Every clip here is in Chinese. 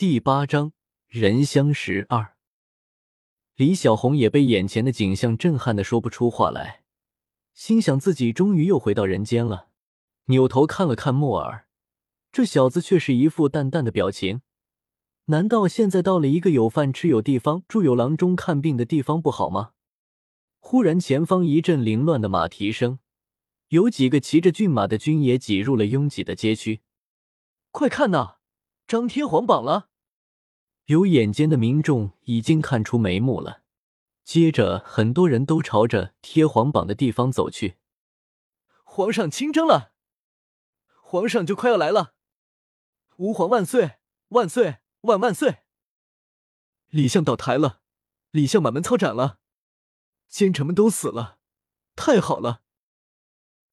第八章人相识二。李小红也被眼前的景象震撼的说不出话来，心想自己终于又回到人间了。扭头看了看莫尔，这小子却是一副淡淡的表情。难道现在到了一个有饭吃、有地方住、有郎中看病的地方不好吗？忽然，前方一阵凌乱的马蹄声，有几个骑着骏马的军爷挤入了拥挤的街区。快看呐，张贴皇榜了！有眼尖的民众已经看出眉目了，接着很多人都朝着贴皇榜的地方走去。皇上亲征了，皇上就快要来了！吾皇万岁万岁万万岁！李相倒台了，李相满门抄斩了，奸臣们都死了，太好了！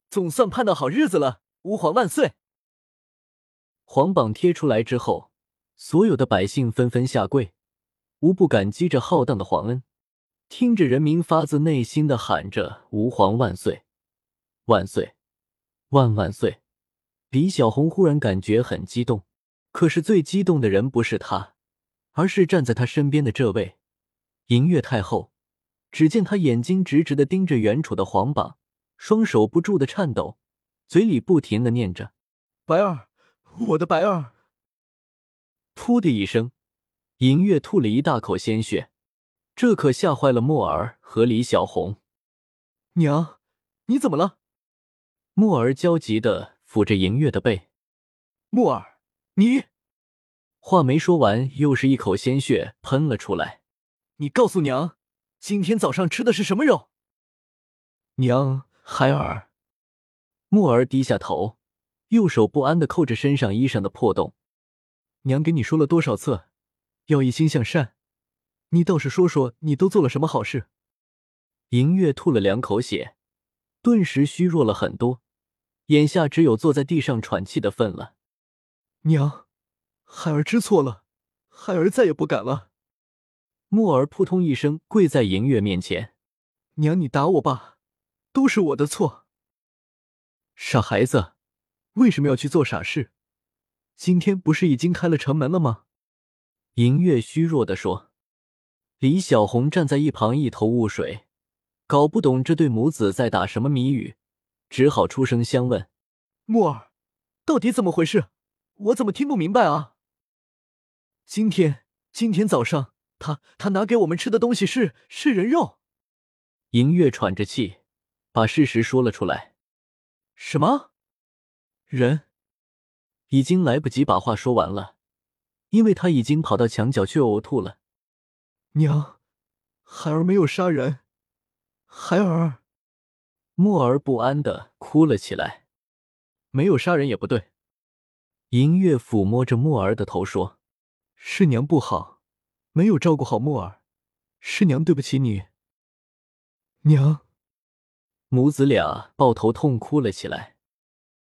总算盼到好日子了，吾皇万岁！皇榜贴出来之后。所有的百姓纷纷下跪，无不感激着浩荡的皇恩，听着人民发自内心的喊着“吾皇万岁，万岁，万万岁”。李小红忽然感觉很激动，可是最激动的人不是他，而是站在他身边的这位银月太后。只见她眼睛直直的盯着远处的皇榜，双手不住的颤抖，嘴里不停的念着：“白儿，我的白儿。”噗的一声，银月吐了一大口鲜血，这可吓坏了墨儿和李小红。娘，你怎么了？墨儿焦急的抚着银月的背。墨儿，你……话没说完，又是一口鲜血喷了出来。你告诉娘，今天早上吃的是什么肉？娘，孩儿。墨儿低下头，右手不安的扣着身上衣裳的破洞。娘给你说了多少次，要一心向善，你倒是说说，你都做了什么好事？银月吐了两口血，顿时虚弱了很多，眼下只有坐在地上喘气的份了。娘，孩儿知错了，孩儿再也不敢了。木儿扑通一声跪在银月面前：“娘，你打我吧，都是我的错。傻孩子，为什么要去做傻事？”今天不是已经开了城门了吗？银月虚弱的说。李小红站在一旁一头雾水，搞不懂这对母子在打什么谜语，只好出声相问：“木儿，到底怎么回事？我怎么听不明白啊？”今天，今天早上，他他拿给我们吃的东西是是人肉。银月喘着气，把事实说了出来。什么？人？已经来不及把话说完了，因为他已经跑到墙角去呕吐了。娘，孩儿没有杀人，孩儿。默儿不安的哭了起来。没有杀人也不对。银月抚摸着默儿的头说：“是娘不好，没有照顾好默儿，是娘对不起你。”娘，母子俩抱头痛哭了起来。